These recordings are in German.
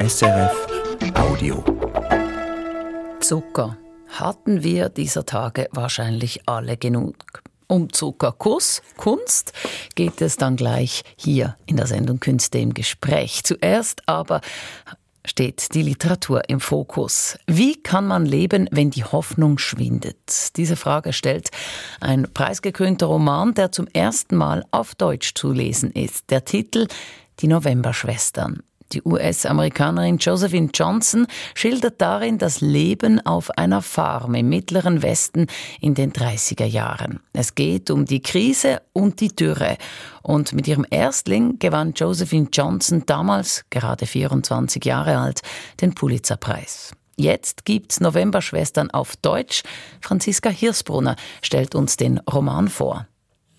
SRF Audio. Zucker hatten wir dieser Tage wahrscheinlich alle genug. Um Zuckerkuss, Kunst, geht es dann gleich hier in der Sendung Künste im Gespräch. Zuerst aber steht die Literatur im Fokus. Wie kann man leben, wenn die Hoffnung schwindet? Diese Frage stellt ein preisgekrönter Roman, der zum ersten Mal auf Deutsch zu lesen ist. Der Titel Die Novemberschwestern. Die US-Amerikanerin Josephine Johnson schildert darin das Leben auf einer Farm im mittleren Westen in den 30er Jahren. Es geht um die Krise und die Dürre. Und mit ihrem Erstling gewann Josephine Johnson damals, gerade 24 Jahre alt, den Pulitzerpreis. Jetzt gibt's Novemberschwestern auf Deutsch. Franziska Hirsbrunner stellt uns den Roman vor.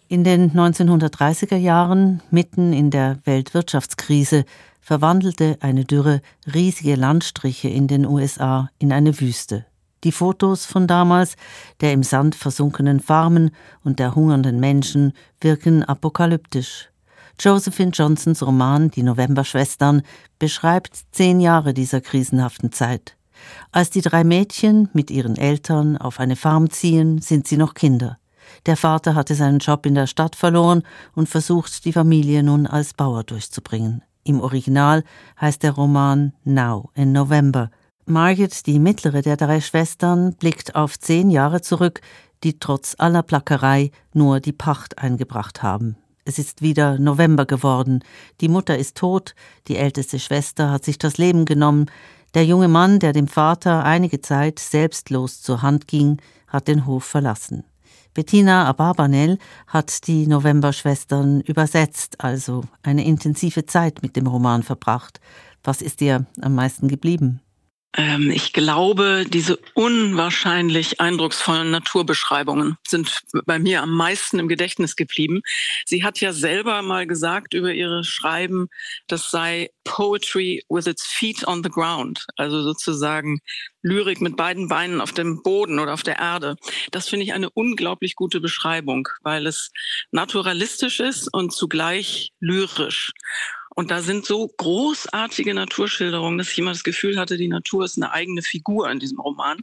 In den 1930er Jahren, mitten in der Weltwirtschaftskrise, verwandelte eine Dürre riesige Landstriche in den USA in eine Wüste. Die Fotos von damals, der im Sand versunkenen Farmen und der hungernden Menschen, wirken apokalyptisch. Josephine Johnsons Roman Die Novemberschwestern beschreibt zehn Jahre dieser krisenhaften Zeit. Als die drei Mädchen mit ihren Eltern auf eine Farm ziehen, sind sie noch Kinder. Der Vater hatte seinen Job in der Stadt verloren und versucht, die Familie nun als Bauer durchzubringen. Im Original heißt der Roman Now in November. Margaret, die mittlere der drei Schwestern, blickt auf zehn Jahre zurück, die trotz aller Plackerei nur die Pacht eingebracht haben. Es ist wieder November geworden. Die Mutter ist tot, die älteste Schwester hat sich das Leben genommen. Der junge Mann, der dem Vater einige Zeit selbstlos zur Hand ging, hat den Hof verlassen. Bettina Abarbanel hat die Novemberschwestern übersetzt, also eine intensive Zeit mit dem Roman verbracht. Was ist dir am meisten geblieben? Ähm, ich glaube, diese unwahrscheinlich eindrucksvollen Naturbeschreibungen sind bei mir am meisten im Gedächtnis geblieben. Sie hat ja selber mal gesagt über ihre Schreiben, das sei Poetry with its feet on the ground, also sozusagen Lyrik mit beiden Beinen auf dem Boden oder auf der Erde. Das finde ich eine unglaublich gute Beschreibung, weil es naturalistisch ist und zugleich lyrisch. Und da sind so großartige Naturschilderungen, dass ich immer das Gefühl hatte, die Natur ist eine eigene Figur in diesem Roman,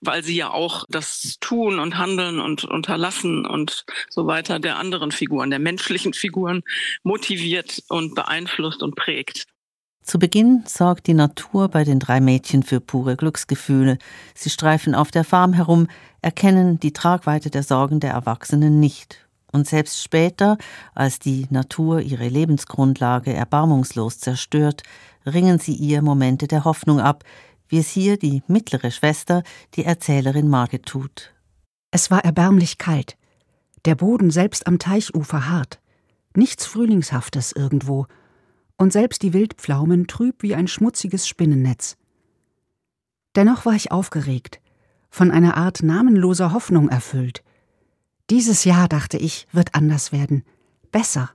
weil sie ja auch das Tun und Handeln und Unterlassen und so weiter der anderen Figuren, der menschlichen Figuren motiviert und beeinflusst und prägt. Zu Beginn sorgt die Natur bei den drei Mädchen für pure Glücksgefühle. Sie streifen auf der Farm herum, erkennen die Tragweite der Sorgen der Erwachsenen nicht und selbst später, als die Natur ihre Lebensgrundlage erbarmungslos zerstört, ringen sie ihr Momente der Hoffnung ab, wie es hier die mittlere Schwester, die Erzählerin Margit tut. Es war erbärmlich kalt, der Boden selbst am Teichufer hart, nichts Frühlingshaftes irgendwo, und selbst die Wildpflaumen trüb wie ein schmutziges Spinnennetz. Dennoch war ich aufgeregt, von einer Art namenloser Hoffnung erfüllt, dieses Jahr, dachte ich, wird anders werden. Besser.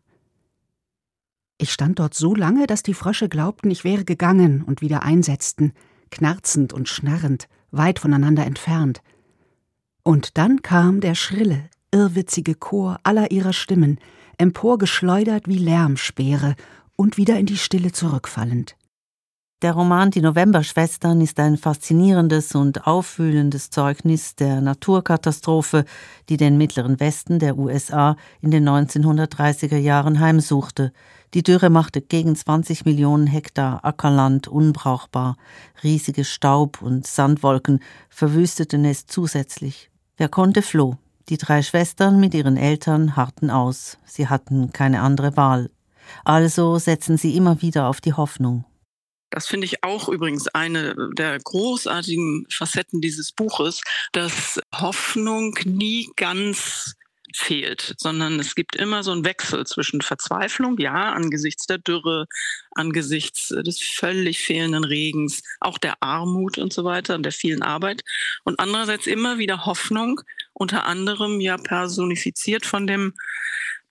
Ich stand dort so lange, dass die Frösche glaubten, ich wäre gegangen und wieder einsetzten, knarzend und schnarrend, weit voneinander entfernt. Und dann kam der schrille, irrwitzige Chor aller ihrer Stimmen, emporgeschleudert wie Lärmspeere und wieder in die Stille zurückfallend. Der Roman Die Novemberschwestern ist ein faszinierendes und aufwühlendes Zeugnis der Naturkatastrophe, die den mittleren Westen der USA in den 1930er Jahren heimsuchte. Die Dürre machte gegen 20 Millionen Hektar Ackerland unbrauchbar. Riesige Staub- und Sandwolken verwüsteten es zusätzlich. Wer konnte, floh. Die drei Schwestern mit ihren Eltern harrten aus. Sie hatten keine andere Wahl. Also setzen sie immer wieder auf die Hoffnung. Das finde ich auch übrigens eine der großartigen Facetten dieses Buches, dass Hoffnung nie ganz fehlt, sondern es gibt immer so einen Wechsel zwischen Verzweiflung, ja, angesichts der Dürre, angesichts des völlig fehlenden Regens, auch der Armut und so weiter und der vielen Arbeit. Und andererseits immer wieder Hoffnung, unter anderem ja personifiziert von dem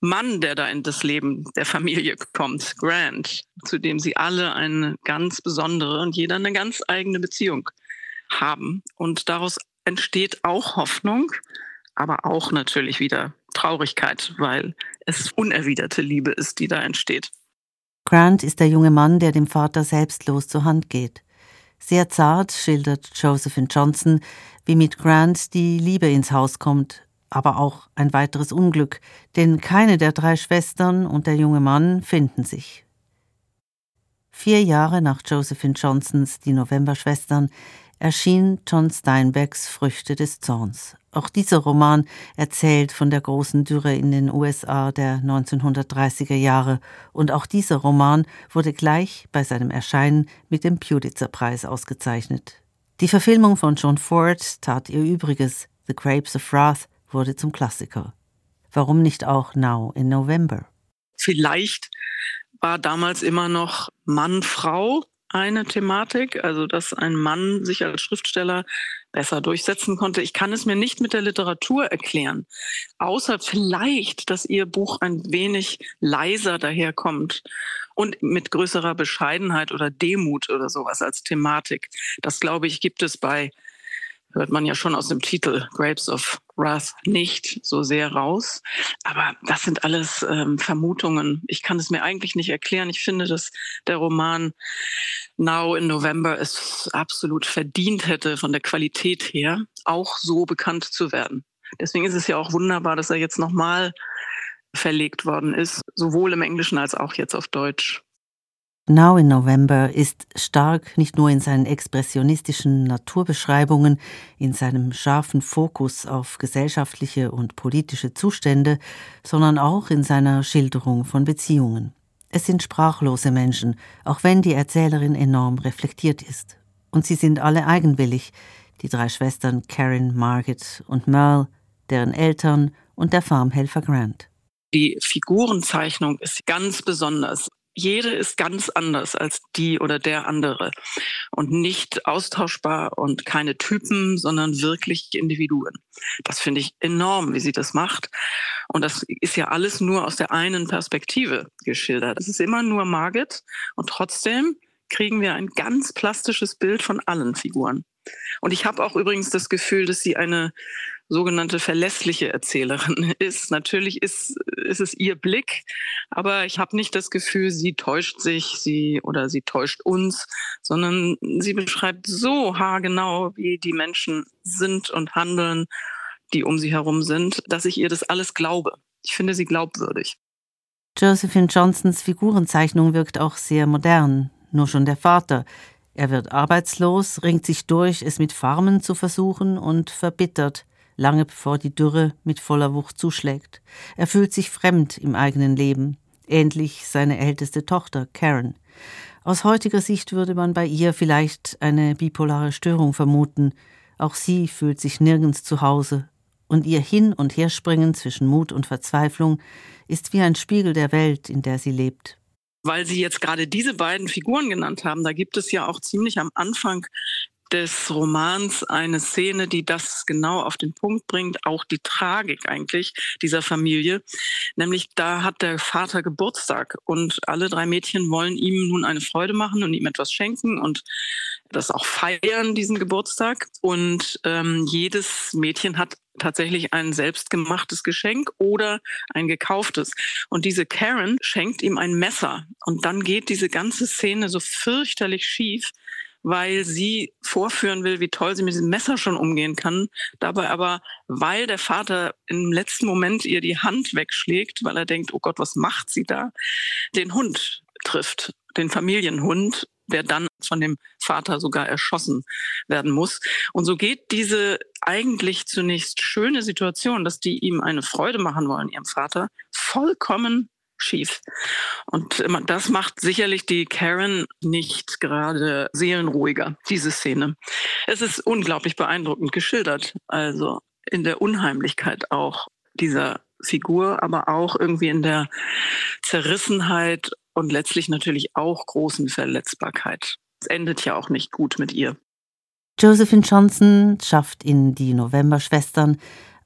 Mann, der da in das Leben der Familie kommt, Grant, zu dem sie alle eine ganz besondere und jeder eine ganz eigene Beziehung haben. Und daraus entsteht auch Hoffnung, aber auch natürlich wieder Traurigkeit, weil es unerwiderte Liebe ist, die da entsteht. Grant ist der junge Mann, der dem Vater selbstlos zur Hand geht. Sehr zart schildert Josephine Johnson, wie mit Grant die Liebe ins Haus kommt, aber auch ein weiteres Unglück, denn keine der drei Schwestern und der junge Mann finden sich. Vier Jahre nach Josephine Johnsons Die Novemberschwestern erschien John Steinbecks Früchte des Zorns. Auch dieser Roman erzählt von der großen Dürre in den USA der 1930er Jahre und auch dieser Roman wurde gleich bei seinem Erscheinen mit dem Pulitzer-Preis ausgezeichnet. Die Verfilmung von John Ford tat ihr Übriges. The Grapes of Wrath wurde zum Klassiker. Warum nicht auch Now in November? Vielleicht war damals immer noch Mann-Frau eine Thematik, also dass ein Mann sich als Schriftsteller besser durchsetzen konnte. Ich kann es mir nicht mit der Literatur erklären, außer vielleicht, dass ihr Buch ein wenig leiser daherkommt und mit größerer Bescheidenheit oder Demut oder sowas als Thematik. Das glaube ich gibt es bei hört man ja schon aus dem Titel Grapes of Wrath nicht so sehr raus. Aber das sind alles ähm, Vermutungen. Ich kann es mir eigentlich nicht erklären. Ich finde, dass der Roman Now in November es absolut verdient hätte, von der Qualität her auch so bekannt zu werden. Deswegen ist es ja auch wunderbar, dass er jetzt nochmal verlegt worden ist, sowohl im Englischen als auch jetzt auf Deutsch. Now in November ist stark nicht nur in seinen expressionistischen Naturbeschreibungen, in seinem scharfen Fokus auf gesellschaftliche und politische Zustände, sondern auch in seiner Schilderung von Beziehungen. Es sind sprachlose Menschen, auch wenn die Erzählerin enorm reflektiert ist. Und sie sind alle eigenwillig, die drei Schwestern Karen, Margaret und Merle, deren Eltern und der Farmhelfer Grant. Die Figurenzeichnung ist ganz besonders jede ist ganz anders als die oder der andere und nicht austauschbar und keine Typen, sondern wirklich Individuen. Das finde ich enorm, wie sie das macht. Und das ist ja alles nur aus der einen Perspektive geschildert. Es ist immer nur Margit und trotzdem kriegen wir ein ganz plastisches Bild von allen Figuren. Und ich habe auch übrigens das Gefühl, dass sie eine sogenannte verlässliche Erzählerin ist. Natürlich ist, ist es ihr Blick, aber ich habe nicht das Gefühl, sie täuscht sich, sie oder sie täuscht uns, sondern sie beschreibt so haargenau, wie die Menschen sind und handeln, die um sie herum sind, dass ich ihr das alles glaube. Ich finde sie glaubwürdig. Josephine Johnsons Figurenzeichnung wirkt auch sehr modern. Nur schon der Vater, er wird arbeitslos, ringt sich durch, es mit Farmen zu versuchen und verbittert, lange bevor die Dürre mit voller Wucht zuschlägt. Er fühlt sich fremd im eigenen Leben, ähnlich seine älteste Tochter Karen. Aus heutiger Sicht würde man bei ihr vielleicht eine bipolare Störung vermuten. Auch sie fühlt sich nirgends zu Hause, und ihr Hin- und Herspringen zwischen Mut und Verzweiflung ist wie ein Spiegel der Welt, in der sie lebt weil Sie jetzt gerade diese beiden Figuren genannt haben, da gibt es ja auch ziemlich am Anfang des Romans eine Szene, die das genau auf den Punkt bringt, auch die Tragik eigentlich dieser Familie. Nämlich da hat der Vater Geburtstag und alle drei Mädchen wollen ihm nun eine Freude machen und ihm etwas schenken und das auch feiern, diesen Geburtstag. Und ähm, jedes Mädchen hat tatsächlich ein selbstgemachtes Geschenk oder ein gekauftes. Und diese Karen schenkt ihm ein Messer. Und dann geht diese ganze Szene so fürchterlich schief, weil sie vorführen will, wie toll sie mit diesem Messer schon umgehen kann. Dabei aber, weil der Vater im letzten Moment ihr die Hand wegschlägt, weil er denkt, oh Gott, was macht sie da, den Hund trifft, den Familienhund der dann von dem Vater sogar erschossen werden muss. Und so geht diese eigentlich zunächst schöne Situation, dass die ihm eine Freude machen wollen, ihrem Vater, vollkommen schief. Und das macht sicherlich die Karen nicht gerade seelenruhiger, diese Szene. Es ist unglaublich beeindruckend geschildert, also in der Unheimlichkeit auch dieser Figur, aber auch irgendwie in der Zerrissenheit und letztlich natürlich auch großen Verletzbarkeit. Es endet ja auch nicht gut mit ihr. Josephine Johnson schafft in Die Novemberschwestern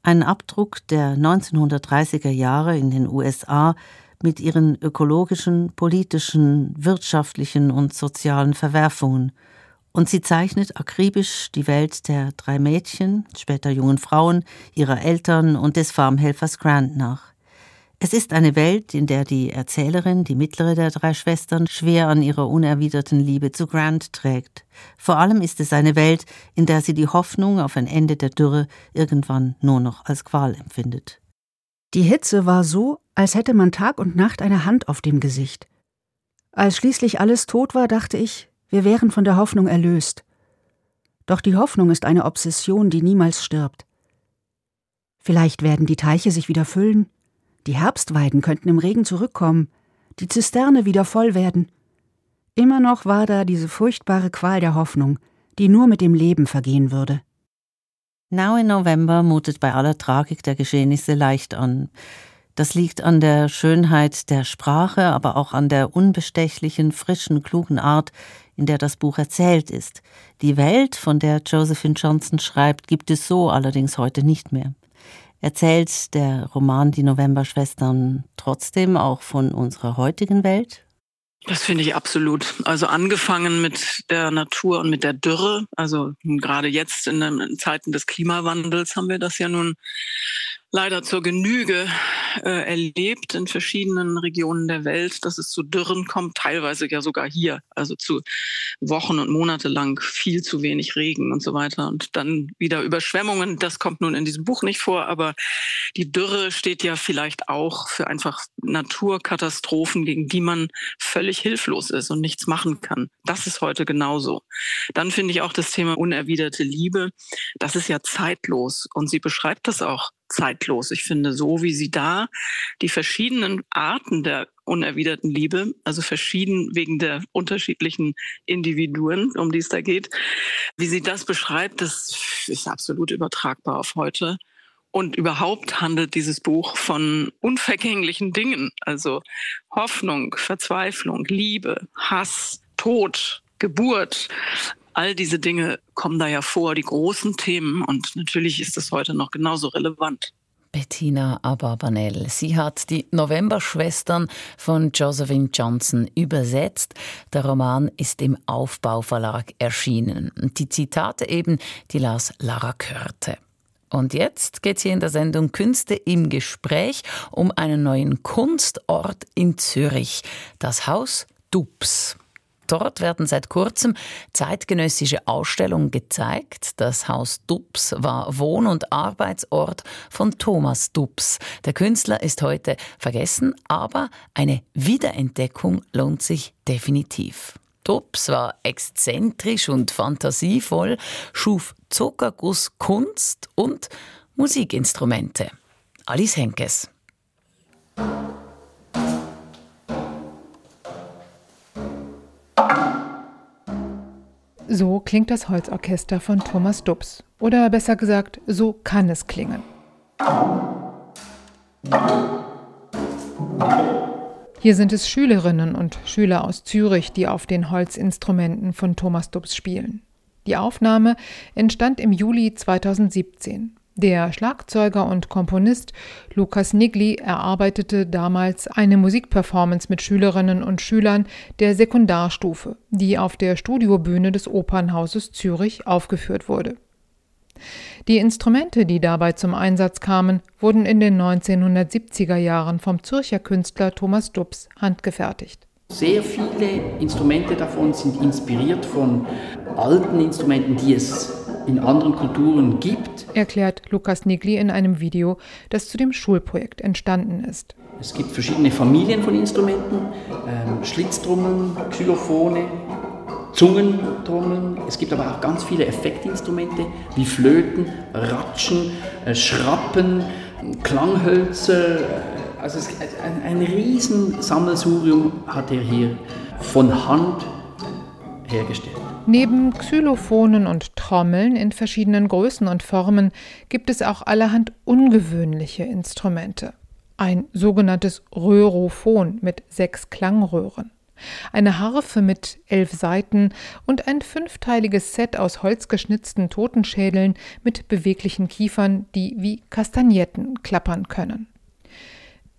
einen Abdruck der 1930er Jahre in den USA mit ihren ökologischen, politischen, wirtschaftlichen und sozialen Verwerfungen. Und sie zeichnet akribisch die Welt der drei Mädchen, später jungen Frauen, ihrer Eltern und des Farmhelfers Grant nach. Es ist eine Welt, in der die Erzählerin, die mittlere der drei Schwestern, schwer an ihrer unerwiderten Liebe zu Grant trägt. Vor allem ist es eine Welt, in der sie die Hoffnung auf ein Ende der Dürre irgendwann nur noch als Qual empfindet. Die Hitze war so, als hätte man Tag und Nacht eine Hand auf dem Gesicht. Als schließlich alles tot war, dachte ich, wir wären von der Hoffnung erlöst. Doch die Hoffnung ist eine Obsession, die niemals stirbt. Vielleicht werden die Teiche sich wieder füllen, die Herbstweiden könnten im Regen zurückkommen, die Zisterne wieder voll werden. Immer noch war da diese furchtbare Qual der Hoffnung, die nur mit dem Leben vergehen würde. Now in November mutet bei aller Tragik der Geschehnisse leicht an. Das liegt an der Schönheit der Sprache, aber auch an der unbestechlichen, frischen, klugen Art, in der das Buch erzählt ist. Die Welt, von der Josephine Johnson schreibt, gibt es so allerdings heute nicht mehr. Erzählt der Roman Die Novemberschwestern trotzdem auch von unserer heutigen Welt? Das finde ich absolut. Also angefangen mit der Natur und mit der Dürre. Also gerade jetzt in den Zeiten des Klimawandels haben wir das ja nun leider zur Genüge äh, erlebt in verschiedenen Regionen der Welt, dass es zu Dürren kommt, teilweise ja sogar hier, also zu Wochen und Monate lang viel zu wenig Regen und so weiter und dann wieder Überschwemmungen. Das kommt nun in diesem Buch nicht vor, aber die Dürre steht ja vielleicht auch für einfach Naturkatastrophen, gegen die man völlig hilflos ist und nichts machen kann. Das ist heute genauso. Dann finde ich auch das Thema unerwiderte Liebe. Das ist ja zeitlos und sie beschreibt das auch zeitlos. Ich finde, so wie sie da die verschiedenen Arten der unerwiderten Liebe, also verschieden wegen der unterschiedlichen Individuen, um die es da geht, wie sie das beschreibt, das ist absolut übertragbar auf heute. Und überhaupt handelt dieses Buch von unvergänglichen Dingen, also Hoffnung, Verzweiflung, Liebe, Hass, Tod, Geburt, all diese Dinge kommen da ja vor, die großen Themen. Und natürlich ist das heute noch genauso relevant. Bettina Abarbanel. Sie hat die Novemberschwestern von Josephine Johnson übersetzt. Der Roman ist im Aufbauverlag erschienen. Die Zitate eben, die las Lara Körte. Und jetzt geht es hier in der Sendung Künste im Gespräch um einen neuen Kunstort in Zürich, das Haus Dubs. Dort werden seit kurzem zeitgenössische Ausstellungen gezeigt. Das Haus Dubs war Wohn- und Arbeitsort von Thomas Dubs. Der Künstler ist heute vergessen, aber eine Wiederentdeckung lohnt sich definitiv. Dubs war exzentrisch und fantasievoll, schuf Zuckerguss, Kunst und Musikinstrumente. Alice Henkes. So klingt das Holzorchester von Thomas Dubs. Oder besser gesagt, so kann es klingen. Hier sind es Schülerinnen und Schüler aus Zürich, die auf den Holzinstrumenten von Thomas Dubs spielen. Die Aufnahme entstand im Juli 2017. Der Schlagzeuger und Komponist Lukas Nigli erarbeitete damals eine Musikperformance mit Schülerinnen und Schülern der Sekundarstufe, die auf der Studiobühne des Opernhauses Zürich aufgeführt wurde. Die Instrumente, die dabei zum Einsatz kamen, wurden in den 1970er Jahren vom Zürcher Künstler Thomas Dubs handgefertigt. Sehr viele Instrumente davon sind inspiriert von alten Instrumenten, die es in anderen Kulturen gibt. Erklärt Lukas Nigli in einem Video, das zu dem Schulprojekt entstanden ist. Es gibt verschiedene Familien von Instrumenten, ähm, Schlitztrommeln, Xylophone, Zungentrommeln. Es gibt aber auch ganz viele Effektinstrumente wie Flöten, Ratschen, äh, Schrappen, Klanghölzer. Also es, ein, ein riesen Sammelsurium hat er hier von Hand hergestellt. Neben Xylophonen und Trommeln in verschiedenen Größen und Formen gibt es auch allerhand ungewöhnliche Instrumente. Ein sogenanntes Röhrophon mit sechs Klangröhren, eine Harfe mit elf Saiten und ein fünfteiliges Set aus holzgeschnitzten Totenschädeln mit beweglichen Kiefern, die wie Kastagnetten klappern können.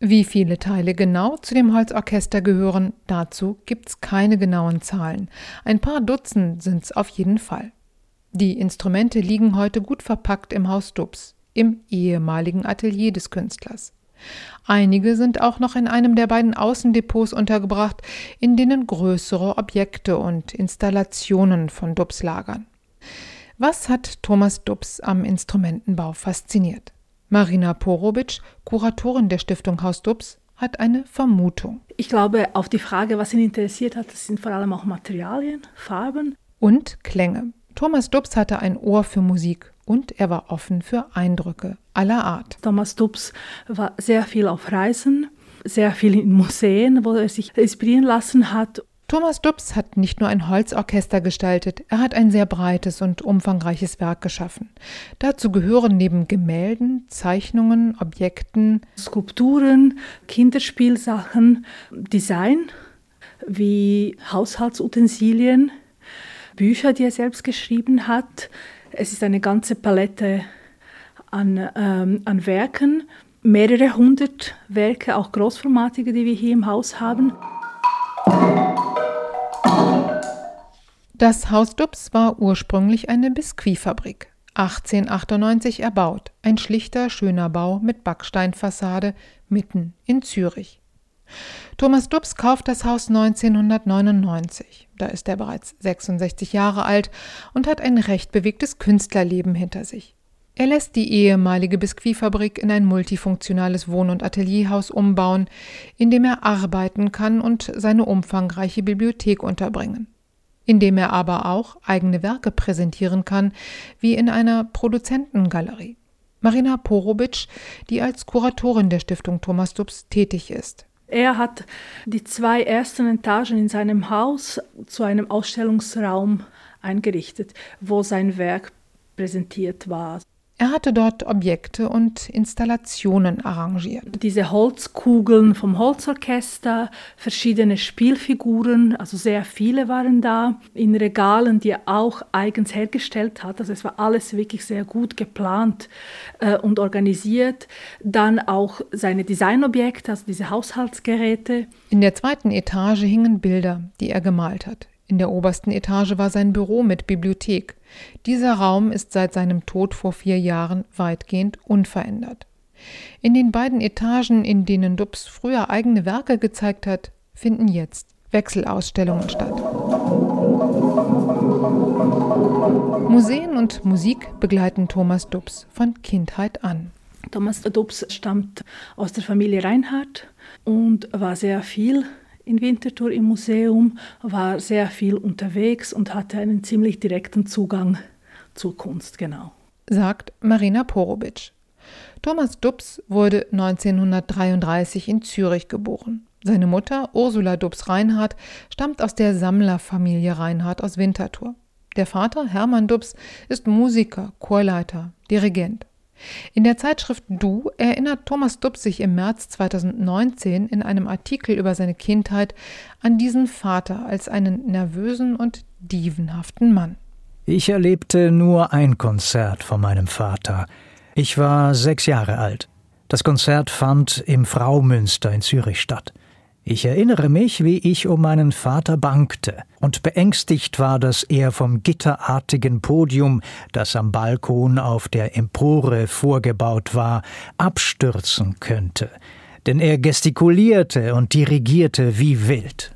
Wie viele Teile genau zu dem Holzorchester gehören, dazu gibt's keine genauen Zahlen. Ein paar Dutzend sind's auf jeden Fall. Die Instrumente liegen heute gut verpackt im Haus Dubs, im ehemaligen Atelier des Künstlers. Einige sind auch noch in einem der beiden Außendepots untergebracht, in denen größere Objekte und Installationen von Dubs lagern. Was hat Thomas Dubs am Instrumentenbau fasziniert? Marina Porobic, Kuratorin der Stiftung Haus Dubs, hat eine Vermutung. Ich glaube, auf die Frage, was ihn interessiert hat, das sind vor allem auch Materialien, Farben. Und Klänge. Thomas Dubs hatte ein Ohr für Musik und er war offen für Eindrücke aller Art. Thomas Dubs war sehr viel auf Reisen, sehr viel in Museen, wo er sich inspirieren lassen hat. Thomas Dubs hat nicht nur ein Holzorchester gestaltet, er hat ein sehr breites und umfangreiches Werk geschaffen. Dazu gehören neben Gemälden, Zeichnungen, Objekten, Skulpturen, Kinderspielsachen, Design wie Haushaltsutensilien, Bücher, die er selbst geschrieben hat. Es ist eine ganze Palette an, ähm, an Werken, mehrere hundert Werke, auch großformatige, die wir hier im Haus haben. Das Haus Dubs war ursprünglich eine Biskuitfabrik. 1898 erbaut, ein schlichter, schöner Bau mit Backsteinfassade mitten in Zürich. Thomas Dubs kauft das Haus 1999. Da ist er bereits 66 Jahre alt und hat ein recht bewegtes Künstlerleben hinter sich. Er lässt die ehemalige Biskuitfabrik in ein multifunktionales Wohn- und Atelierhaus umbauen, in dem er arbeiten kann und seine umfangreiche Bibliothek unterbringen. In dem er aber auch eigene Werke präsentieren kann, wie in einer Produzentengalerie. Marina Porobic, die als Kuratorin der Stiftung Thomas Dubs tätig ist. Er hat die zwei ersten Etagen in seinem Haus zu einem Ausstellungsraum eingerichtet, wo sein Werk präsentiert war. Er hatte dort Objekte und Installationen arrangiert. Diese Holzkugeln vom Holzorchester, verschiedene Spielfiguren, also sehr viele waren da, in Regalen, die er auch eigens hergestellt hat. Also es war alles wirklich sehr gut geplant äh, und organisiert. Dann auch seine Designobjekte, also diese Haushaltsgeräte. In der zweiten Etage hingen Bilder, die er gemalt hat. In der obersten Etage war sein Büro mit Bibliothek. Dieser Raum ist seit seinem Tod vor vier Jahren weitgehend unverändert. In den beiden Etagen, in denen Dubs früher eigene Werke gezeigt hat, finden jetzt Wechselausstellungen statt. Museen und Musik begleiten Thomas Dubs von Kindheit an. Thomas Dubs stammt aus der Familie Reinhardt und war sehr viel in Winterthur im Museum, war sehr viel unterwegs und hatte einen ziemlich direkten Zugang zur Kunst, genau. Sagt Marina Porobic. Thomas Dubs wurde 1933 in Zürich geboren. Seine Mutter, Ursula Dubs Reinhardt, stammt aus der Sammlerfamilie Reinhardt aus Winterthur. Der Vater, Hermann Dubs, ist Musiker, Chorleiter, Dirigent. In der Zeitschrift Du erinnert Thomas Dubs sich im März 2019 in einem Artikel über seine Kindheit an diesen Vater als einen nervösen und dievenhaften Mann. Ich erlebte nur ein Konzert von meinem Vater. Ich war sechs Jahre alt. Das Konzert fand im Fraumünster in Zürich statt. Ich erinnere mich, wie ich um meinen Vater bangte und beängstigt war, dass er vom gitterartigen Podium, das am Balkon auf der Empore vorgebaut war, abstürzen könnte, denn er gestikulierte und dirigierte wie wild.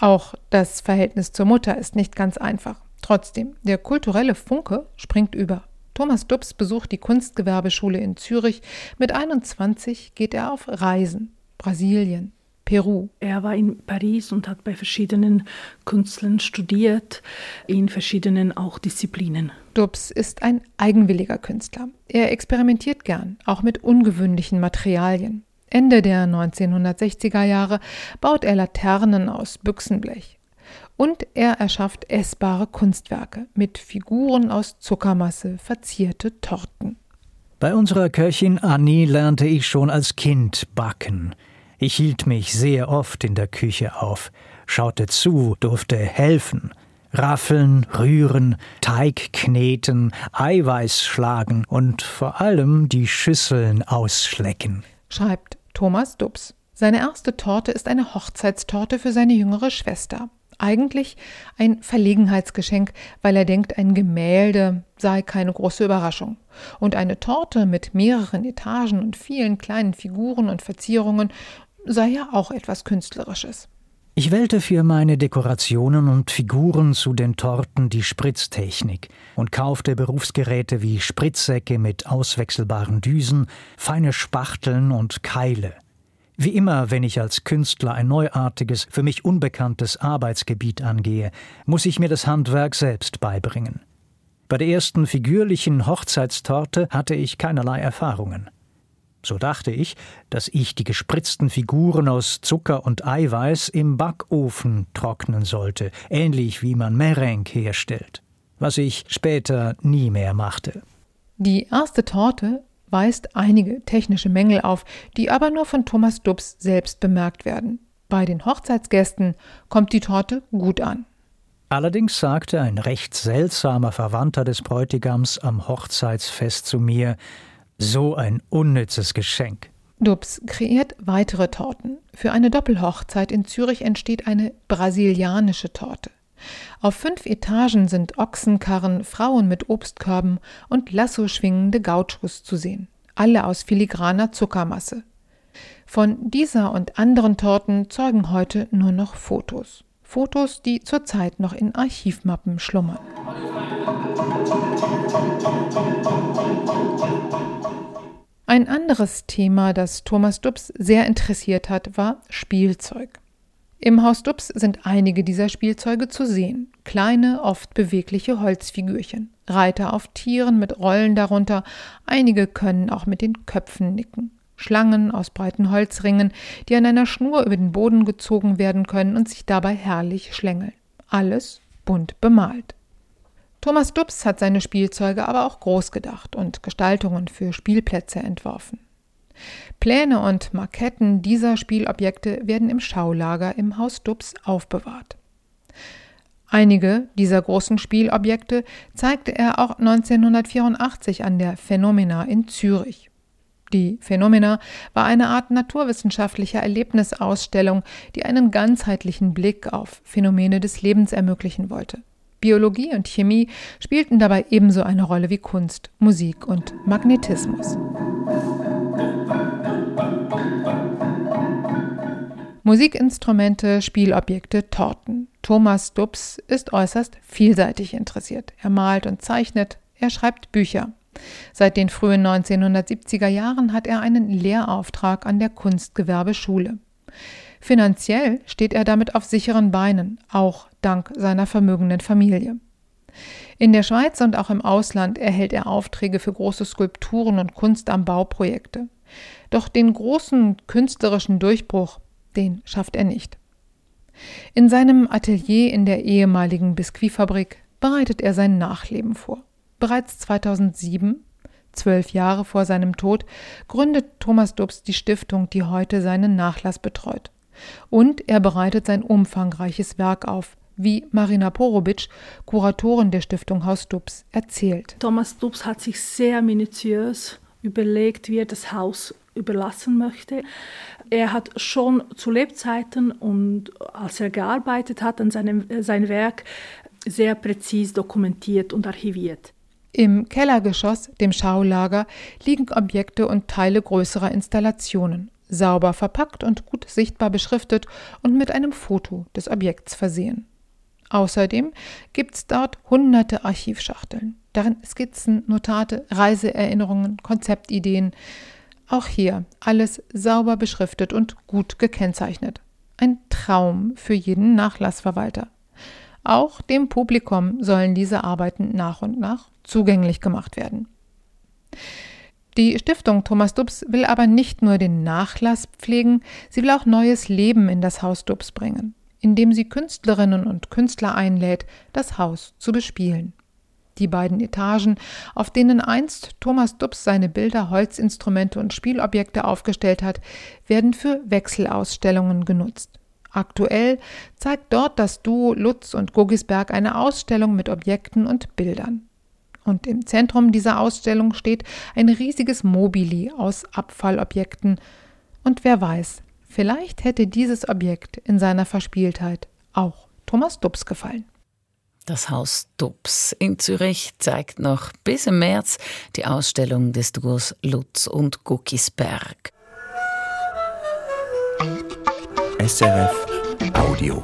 Auch das Verhältnis zur Mutter ist nicht ganz einfach. Trotzdem, der kulturelle Funke springt über. Thomas Dubs besucht die Kunstgewerbeschule in Zürich. Mit 21 geht er auf Reisen. Brasilien, Peru. Er war in Paris und hat bei verschiedenen Künstlern studiert, in verschiedenen auch Disziplinen. Dubs ist ein eigenwilliger Künstler. Er experimentiert gern, auch mit ungewöhnlichen Materialien. Ende der 1960er Jahre baut er Laternen aus Büchsenblech. Und er erschafft essbare Kunstwerke mit Figuren aus Zuckermasse, verzierte Torten. Bei unserer Köchin Annie lernte ich schon als Kind backen. Ich hielt mich sehr oft in der Küche auf, schaute zu, durfte helfen. Raffeln, rühren, Teig kneten, Eiweiß schlagen und vor allem die Schüsseln ausschlecken. Schreibt Thomas Dubs. Seine erste Torte ist eine Hochzeitstorte für seine jüngere Schwester. Eigentlich ein Verlegenheitsgeschenk, weil er denkt, ein Gemälde sei keine große Überraschung. Und eine Torte mit mehreren Etagen und vielen kleinen Figuren und Verzierungen sei ja auch etwas Künstlerisches. Ich wählte für meine Dekorationen und Figuren zu den Torten die Spritztechnik und kaufte Berufsgeräte wie Spritzsäcke mit auswechselbaren Düsen, feine Spachteln und Keile. Wie immer, wenn ich als Künstler ein neuartiges, für mich unbekanntes Arbeitsgebiet angehe, muss ich mir das Handwerk selbst beibringen. Bei der ersten figürlichen Hochzeitstorte hatte ich keinerlei Erfahrungen. So dachte ich, dass ich die gespritzten Figuren aus Zucker und Eiweiß im Backofen trocknen sollte, ähnlich wie man Merengue herstellt, was ich später nie mehr machte. Die erste Torte weist einige technische Mängel auf, die aber nur von Thomas Dubs selbst bemerkt werden. Bei den Hochzeitsgästen kommt die Torte gut an. Allerdings sagte ein recht seltsamer Verwandter des Bräutigams am Hochzeitsfest zu mir, so ein unnützes Geschenk. Dubs kreiert weitere Torten. Für eine Doppelhochzeit in Zürich entsteht eine brasilianische Torte. Auf fünf Etagen sind Ochsenkarren, Frauen mit Obstkörben und Lasso schwingende Gauchos zu sehen, alle aus filigraner Zuckermasse. Von dieser und anderen Torten zeugen heute nur noch Fotos. Fotos, die zurzeit noch in Archivmappen schlummern. Ein anderes Thema, das Thomas Dubs sehr interessiert hat, war Spielzeug. Im Haus Dubs sind einige dieser Spielzeuge zu sehen. Kleine, oft bewegliche Holzfigürchen. Reiter auf Tieren mit Rollen darunter. Einige können auch mit den Köpfen nicken. Schlangen aus breiten Holzringen, die an einer Schnur über den Boden gezogen werden können und sich dabei herrlich schlängeln. Alles bunt bemalt. Thomas Dubs hat seine Spielzeuge aber auch groß gedacht und Gestaltungen für Spielplätze entworfen. Pläne und Maketten dieser Spielobjekte werden im Schaulager im Haus Dubs aufbewahrt. Einige dieser großen Spielobjekte zeigte er auch 1984 an der Phenomena in Zürich. Die Phenomena war eine Art naturwissenschaftlicher Erlebnisausstellung, die einen ganzheitlichen Blick auf Phänomene des Lebens ermöglichen wollte. Biologie und Chemie spielten dabei ebenso eine Rolle wie Kunst, Musik und Magnetismus. Musikinstrumente, Spielobjekte, Torten. Thomas Dubs ist äußerst vielseitig interessiert. Er malt und zeichnet, er schreibt Bücher. Seit den frühen 1970er Jahren hat er einen Lehrauftrag an der Kunstgewerbeschule. Finanziell steht er damit auf sicheren Beinen, auch dank seiner vermögenden Familie. In der Schweiz und auch im Ausland erhält er Aufträge für große Skulpturen und Kunst am Bauprojekte. Doch den großen künstlerischen Durchbruch, den schafft er nicht. In seinem Atelier in der ehemaligen Biskuitfabrik bereitet er sein Nachleben vor. Bereits 2007, zwölf Jahre vor seinem Tod, gründet Thomas Dubs die Stiftung, die heute seinen Nachlass betreut. Und er bereitet sein umfangreiches Werk auf, wie Marina Porobic, Kuratorin der Stiftung Haus Dubs, erzählt. Thomas Dubs hat sich sehr minutiös überlegt, wie er das Haus überlassen möchte. Er hat schon zu Lebzeiten und als er gearbeitet hat an seinem sein Werk sehr präzis dokumentiert und archiviert. Im Kellergeschoss, dem Schaulager, liegen Objekte und Teile größerer Installationen, sauber verpackt und gut sichtbar beschriftet und mit einem Foto des Objekts versehen. Außerdem gibt's dort hunderte Archivschachteln, darin Skizzen, Notate, Reiseerinnerungen, Konzeptideen. Auch hier alles sauber beschriftet und gut gekennzeichnet. Ein Traum für jeden Nachlassverwalter. Auch dem Publikum sollen diese Arbeiten nach und nach zugänglich gemacht werden. Die Stiftung Thomas Dubs will aber nicht nur den Nachlass pflegen, sie will auch neues Leben in das Haus Dubs bringen, indem sie Künstlerinnen und Künstler einlädt, das Haus zu bespielen. Die beiden Etagen, auf denen einst Thomas Dubs seine Bilder, Holzinstrumente und Spielobjekte aufgestellt hat, werden für Wechselausstellungen genutzt. Aktuell zeigt dort das Duo Lutz und Gogisberg eine Ausstellung mit Objekten und Bildern. Und im Zentrum dieser Ausstellung steht ein riesiges Mobili aus Abfallobjekten. Und wer weiß, vielleicht hätte dieses Objekt in seiner Verspieltheit auch Thomas Dubs gefallen. Das Haus Dubs in Zürich zeigt noch bis im März die Ausstellung des Duos Lutz und Guckisberg. SRF Audio.